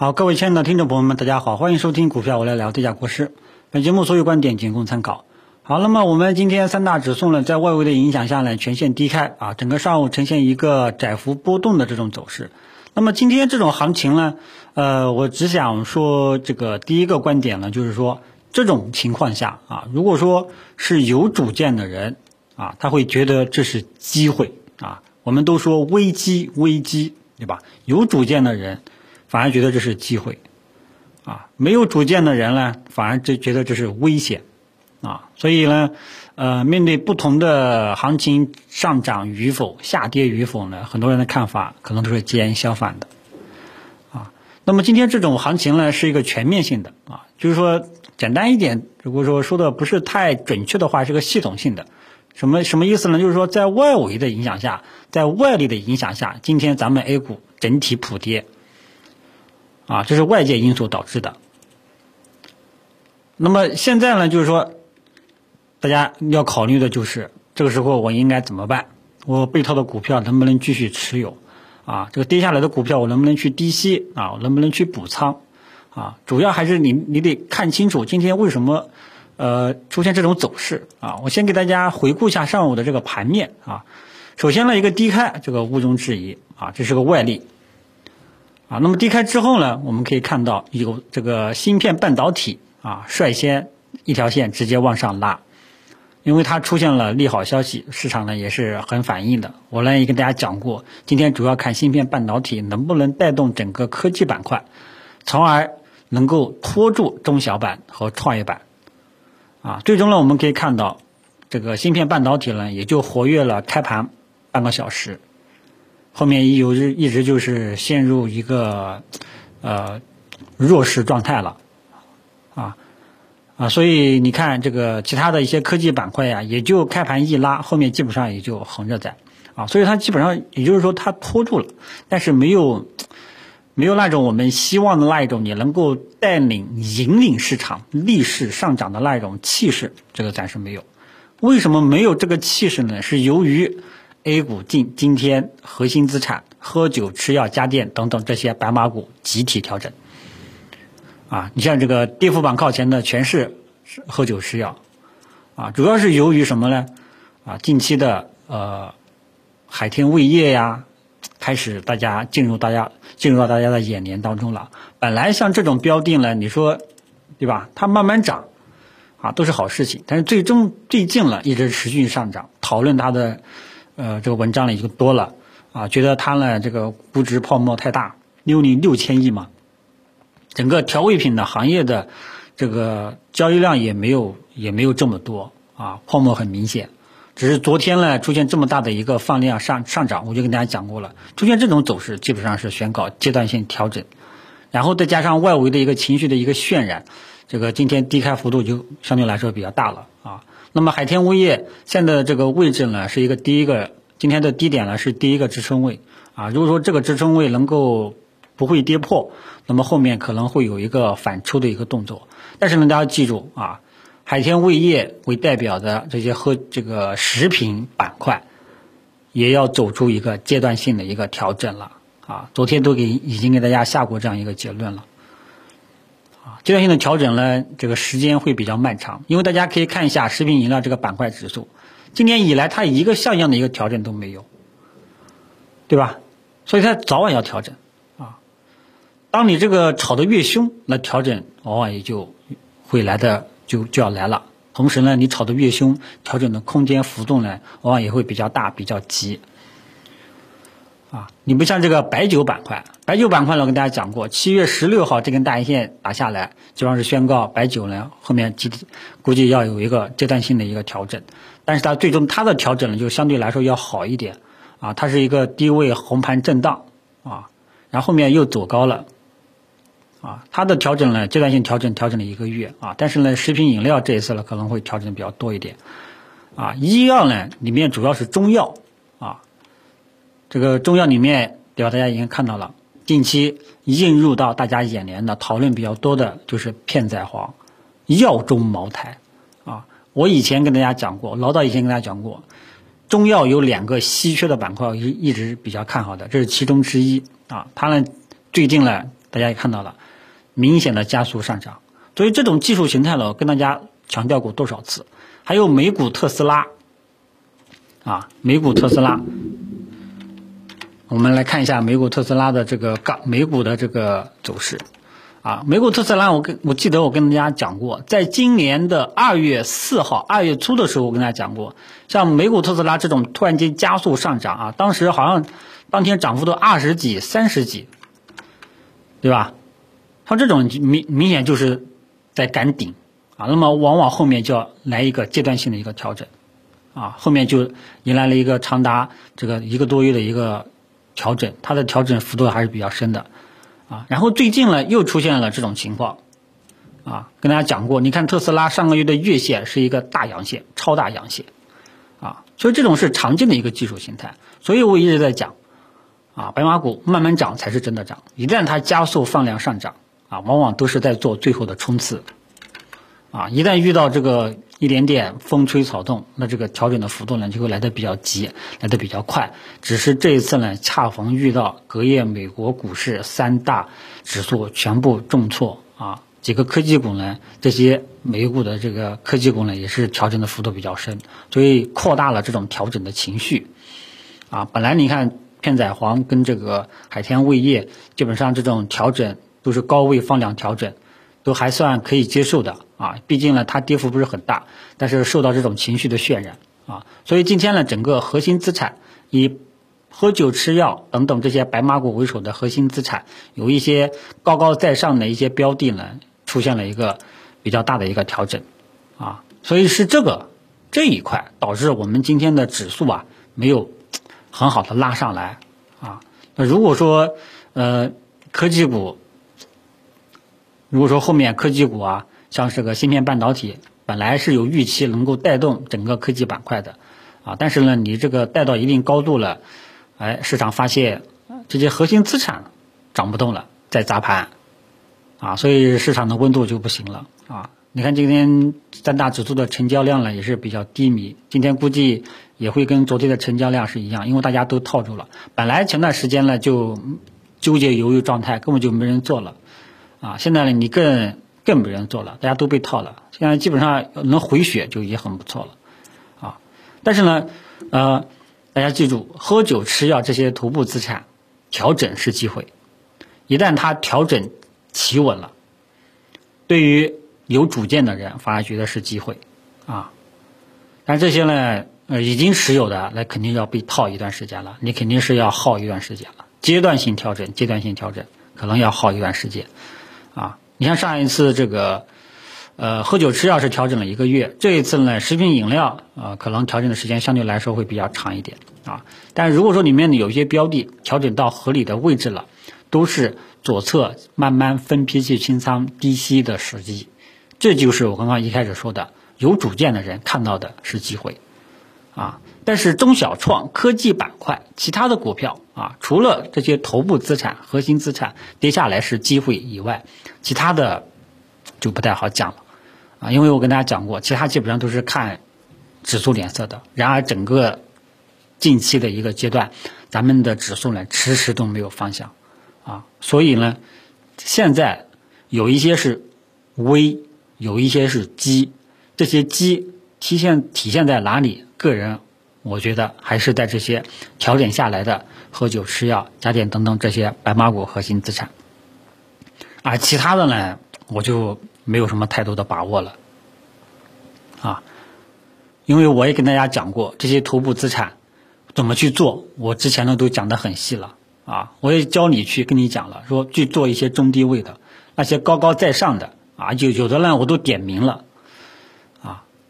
好，各位亲爱的听众朋友们，大家好，欢迎收听股票我来聊，低价国师。本节目所有观点仅供参考。好，那么我们今天三大指数呢，在外围的影响下呢，全线低开啊，整个上午呈现一个窄幅波动的这种走势。那么今天这种行情呢，呃，我只想说这个第一个观点呢，就是说这种情况下啊，如果说是有主见的人啊，他会觉得这是机会啊。我们都说危机危机，对吧？有主见的人。反而觉得这是机会，啊，没有主见的人呢，反而就觉得这是危险，啊，所以呢，呃，面对不同的行情上涨与否、下跌与否呢，很多人的看法可能都是截然相反的，啊，那么今天这种行情呢，是一个全面性的，啊，就是说简单一点，如果说说的不是太准确的话，是个系统性的，什么什么意思呢？就是说在外围的影响下，在外力的影响下，今天咱们 A 股整体普跌。啊，这是外界因素导致的。那么现在呢，就是说，大家要考虑的就是这个时候我应该怎么办？我被套的股票能不能继续持有？啊，这个跌下来的股票我能不能去低吸？啊，我能不能去补仓？啊，主要还是你你得看清楚今天为什么呃出现这种走势啊。我先给大家回顾一下上午的这个盘面啊。首先呢，一个低开，这个毋庸置疑啊，这是个外力。啊，那么低开之后呢，我们可以看到有这个芯片半导体啊率先一条线直接往上拉，因为它出现了利好消息，市场呢也是很反应的。我呢也跟大家讲过，今天主要看芯片半导体能不能带动整个科技板块，从而能够拖住中小板和创业板。啊，最终呢我们可以看到，这个芯片半导体呢也就活跃了开盘半个小时。后面一有一直就是陷入一个呃弱势状态了，啊啊，所以你看这个其他的一些科技板块呀，也就开盘一拉，后面基本上也就横着在，啊，所以它基本上也就是说它拖住了，但是没有没有那种我们希望的那一种你能够带领引领市场逆势上涨的那一种气势，这个暂时没有。为什么没有这个气势呢？是由于。A 股今今天核心资产、喝酒、吃药、家电等等这些白马股集体调整，啊，你像这个跌幅榜靠前的全是喝酒吃药，啊，主要是由于什么呢？啊，近期的呃海天味业呀，开始大家进入大家进入到大家的眼帘当中了。本来像这种标的呢，你说对吧？它慢慢涨，啊，都是好事情。但是最终最近了一直持续上涨，讨论它的。呃，这个文章呢就多了啊，觉得它呢这个估值泡沫太大，六零六千亿嘛，整个调味品的行业的这个交易量也没有也没有这么多啊，泡沫很明显。只是昨天呢出现这么大的一个放量上上涨，我就跟大家讲过了，出现这种走势基本上是宣告阶段性调整，然后再加上外围的一个情绪的一个渲染，这个今天低开幅度就相对来说比较大了。那么海天物业现在的这个位置呢，是一个第一个今天的低点呢，是第一个支撑位啊。如果说这个支撑位能够不会跌破，那么后面可能会有一个反抽的一个动作。但是呢，大家记住啊，海天物业为代表的这些和这个食品板块，也要走出一个阶段性的一个调整了啊。昨天都给已经给大家下过这样一个结论了。啊阶段性的调整呢，这个时间会比较漫长，因为大家可以看一下食品饮料这个板块指数，今年以来它一个像样的一个调整都没有，对吧？所以它早晚要调整啊。当你这个炒得越凶，那调整往往也就会来的就就要来了。同时呢，你炒得越凶，调整的空间浮动呢，往往也会比较大、比较急。啊，你不像这个白酒板块，白酒板块呢，我跟大家讲过，七月十六号这根大阴线打下来，基本上是宣告白酒呢后面集体估计要有一个阶段性的一个调整，但是它最终它的调整呢就相对来说要好一点，啊，它是一个低位红盘震荡，啊，然后后面又走高了，啊，它的调整呢阶段性调整调整了一个月，啊，但是呢食品饮料这一次呢可能会调整比较多一点，啊，医药呢里面主要是中药。这个中药里面，对吧？大家已经看到了，近期映入到大家眼帘的讨论比较多的就是片仔癀，药中茅台，啊，我以前跟大家讲过，老早以前跟大家讲过，中药有两个稀缺的板块，一一直比较看好的，这是其中之一啊。它呢，最近呢大家也看到了，明显的加速上涨。所以这种技术形态呢，我跟大家强调过多少次？还有美股特斯拉，啊，美股特斯拉，我们来看一下美股特斯拉的这个港美股的这个走势。啊，美股特斯拉，我跟我记得我跟大家讲过，在今年的二月四号、二月初的时候，我跟大家讲过，像美股特斯拉这种突然间加速上涨啊，当时好像当天涨幅都二十几、三十几，对吧？像这种明明显就是在赶顶啊，那么往往后面就要来一个阶段性的一个调整啊，后面就迎来了一个长达这个一个多月的一个调整，它的调整幅度还是比较深的。啊，然后最近呢又出现了这种情况，啊，跟大家讲过，你看特斯拉上个月的月线是一个大阳线，超大阳线，啊，所以这种是常见的一个技术形态，所以我一直在讲，啊，白马股慢慢涨才是真的涨，一旦它加速放量上涨，啊，往往都是在做最后的冲刺，啊，一旦遇到这个。一点点风吹草动，那这个调整的幅度呢就会来的比较急，来的比较快。只是这一次呢，恰逢遇到隔夜美国股市三大指数全部重挫啊，几个科技股呢，这些美股的这个科技股呢也是调整的幅度比较深，所以扩大了这种调整的情绪。啊，本来你看片仔癀跟这个海天味业，基本上这种调整都是高位放量调整。都还算可以接受的啊，毕竟呢，它跌幅不是很大，但是受到这种情绪的渲染啊，所以今天呢，整个核心资产以喝酒吃药等等这些白马股为首的核心资产，有一些高高在上的一些标的呢，出现了一个比较大的一个调整啊，所以是这个这一块导致我们今天的指数啊没有很好的拉上来啊。那如果说呃科技股，如果说后面科技股啊，像这个芯片半导体，本来是有预期能够带动整个科技板块的，啊，但是呢，你这个带到一定高度了，哎，市场发现这些核心资产涨不动了，在砸盘，啊，所以市场的温度就不行了，啊，你看今天三大指数的成交量呢也是比较低迷，今天估计也会跟昨天的成交量是一样，因为大家都套住了，本来前段时间呢就纠结犹豫状态，根本就没人做了。啊，现在呢，你更更没人做了，大家都被套了。现在基本上能回血就已经很不错了，啊，但是呢，呃，大家记住，喝酒吃药这些头部资产调整是机会，一旦它调整企稳了，对于有主见的人反而觉得是机会，啊，但这些呢，呃，已经持有的那肯定要被套一段时间了，你肯定是要耗一段时间了，阶段性调整，阶段性调整可能要耗一段时间。啊，你像上一次这个，呃，喝酒吃药是调整了一个月，这一次呢，食品饮料啊，可能调整的时间相对来说会比较长一点啊。但如果说里面有一些标的调整到合理的位置了，都是左侧慢慢分批去清仓低吸的时机，这就是我刚刚一开始说的，有主见的人看到的是机会，啊。但是中小创科技板块其他的股票啊，除了这些头部资产、核心资产跌下来是机会以外，其他的就不太好讲了啊。因为我跟大家讲过，其他基本上都是看指数脸色的。然而整个近期的一个阶段，咱们的指数呢迟迟都没有方向啊。所以呢，现在有一些是危，有一些是机，这些机体现体现在哪里？个人。我觉得还是在这些调整下来的喝酒、吃药、家电等等这些白马股核心资产，啊其他的呢，我就没有什么太多的把握了，啊，因为我也跟大家讲过这些头部资产怎么去做，我之前呢都讲的很细了，啊，我也教你去跟你讲了，说去做一些中低位的，那些高高在上的，啊，有有的呢我都点名了。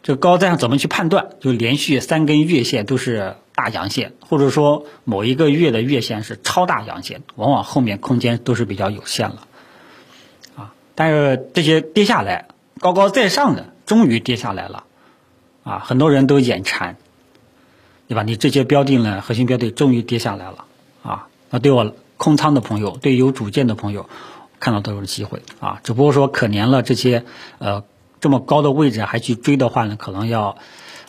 这高在上怎么去判断？就连续三根月线都是大阳线，或者说某一个月的月线是超大阳线，往往后面空间都是比较有限了，啊！但是这些跌下来，高高在上的终于跌下来了，啊！很多人都眼馋，对吧？你这些标的呢，核心标的终于跌下来了，啊！那对我空仓的朋友，对有主见的朋友，看到都是机会啊！只不过说可怜了这些呃。这么高的位置还去追的话呢，可能要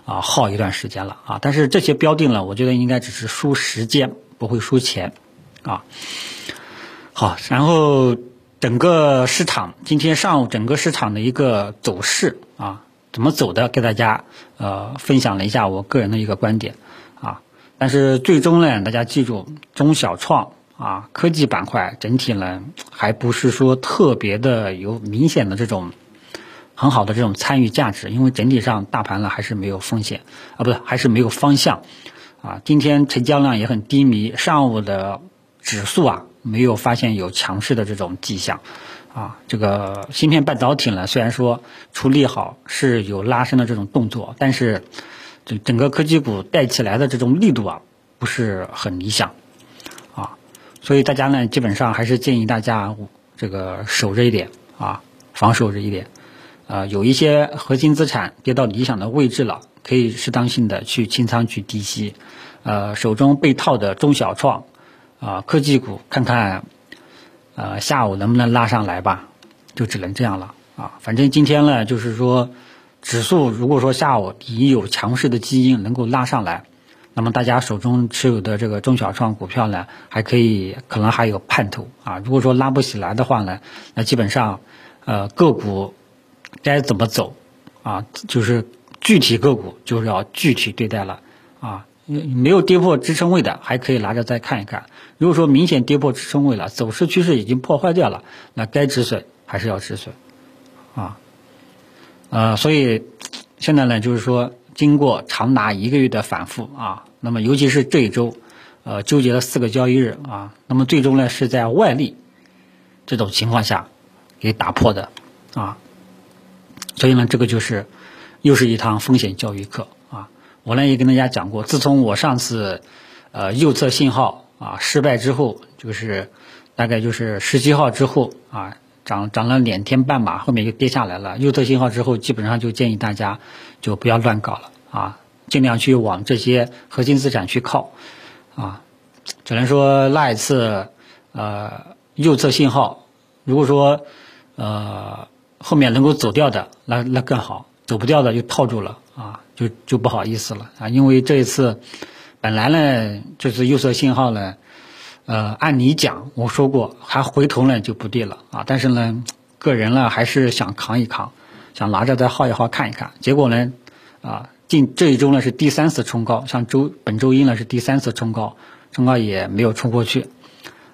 啊耗一段时间了啊。但是这些标的呢，我觉得应该只是输时间，不会输钱啊。好，然后整个市场今天上午整个市场的一个走势啊，怎么走的，给大家呃分享了一下我个人的一个观点啊。但是最终呢，大家记住，中小创啊科技板块整体呢还不是说特别的有明显的这种很好的这种参与价值，因为整体上大盘呢还是没有风险啊，不是还是没有方向啊。今天成交量也很低迷，上午的指数啊。没有发现有强势的这种迹象，啊，这个芯片半导体呢，虽然说出利好是有拉升的这种动作，但是整整个科技股带起来的这种力度啊，不是很理想，啊，所以大家呢，基本上还是建议大家这个守着一点啊，防守着一点，呃，有一些核心资产跌到理想的位置了，可以适当性的去清仓去低吸，呃，手中被套的中小创。啊，科技股看看，呃，下午能不能拉上来吧？就只能这样了啊。反正今天呢，就是说，指数如果说下午已有强势的基因能够拉上来，那么大家手中持有的这个中小创股票呢，还可以，可能还有盼头啊。如果说拉不起来的话呢，那基本上，呃，个股该怎么走啊？就是具体个股就是要具体对待了啊。没有跌破支撑位的，还可以拿着再看一看。如果说明显跌破支撑位了，走势趋势已经破坏掉了，那该止损还是要止损，啊，呃，所以现在呢，就是说，经过长达一个月的反复啊，那么尤其是这一周，呃，纠结了四个交易日啊，那么最终呢，是在外力这种情况下给打破的啊，所以呢，这个就是又是一堂风险教育课啊。我呢也跟大家讲过，自从我上次，呃右侧信号啊失败之后，就是大概就是十七号之后啊涨涨了两天半吧，后面就跌下来了。右侧信号之后，基本上就建议大家就不要乱搞了啊，尽量去往这些核心资产去靠啊。只能说那一次呃右侧信号，如果说呃后面能够走掉的，那那更好；走不掉的就套住了啊。就就不好意思了啊，因为这一次本来呢就是右侧信号呢，呃，按理讲我说过还回头呢就不对了啊，但是呢个人呢还是想扛一扛，想拿着再耗一耗看一看，结果呢啊近这一周呢是第三次冲高，像周本周一呢是第三次冲高，冲高也没有冲过去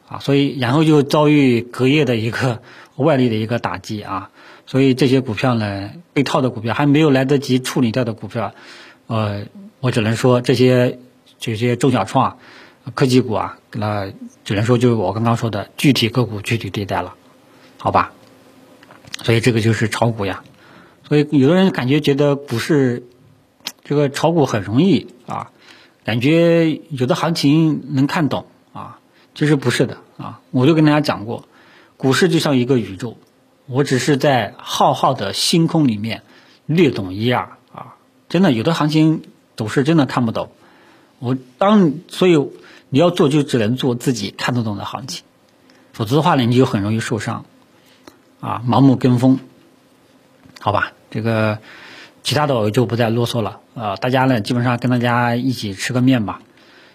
啊，所以然后就遭遇隔夜的一个外力的一个打击啊。所以这些股票呢，被套的股票还没有来得及处理掉的股票，呃，我只能说这些这些中小创科技股啊，那只能说就是我刚刚说的具体个股具体对待了，好吧？所以这个就是炒股呀。所以有的人感觉觉得股市这个炒股很容易啊，感觉有的行情能看懂啊，其实不是的啊。我就跟大家讲过，股市就像一个宇宙。我只是在浩浩的星空里面略懂一二啊，真的有的行情走势真的看不懂。我当所以你要做就只能做自己看得懂的行情，否则的话呢你就很容易受伤啊，盲目跟风，好吧？这个其他的我就不再啰嗦了啊，大家呢基本上跟大家一起吃个面吧，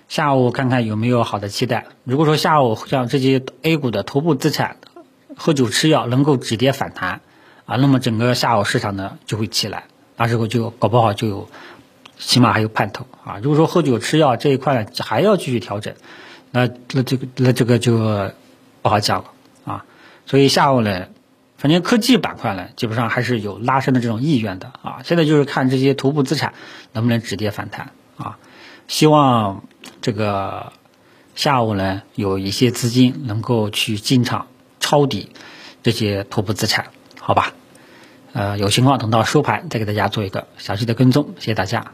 下午看看有没有好的期待。如果说下午像这些 A 股的头部资产。喝酒吃药能够止跌反弹，啊，那么整个下午市场呢就会起来，那时候就搞不好就有，起码还有盼头啊。如果说喝酒吃药这一块还要继续调整，那那这个那这个就不好讲了啊。所以下午呢，反正科技板块呢基本上还是有拉升的这种意愿的啊。现在就是看这些头部资产能不能止跌反弹啊。希望这个下午呢有一些资金能够去进场。抄底这些头部资产，好吧？呃，有情况等到收盘再给大家做一个详细的跟踪，谢谢大家。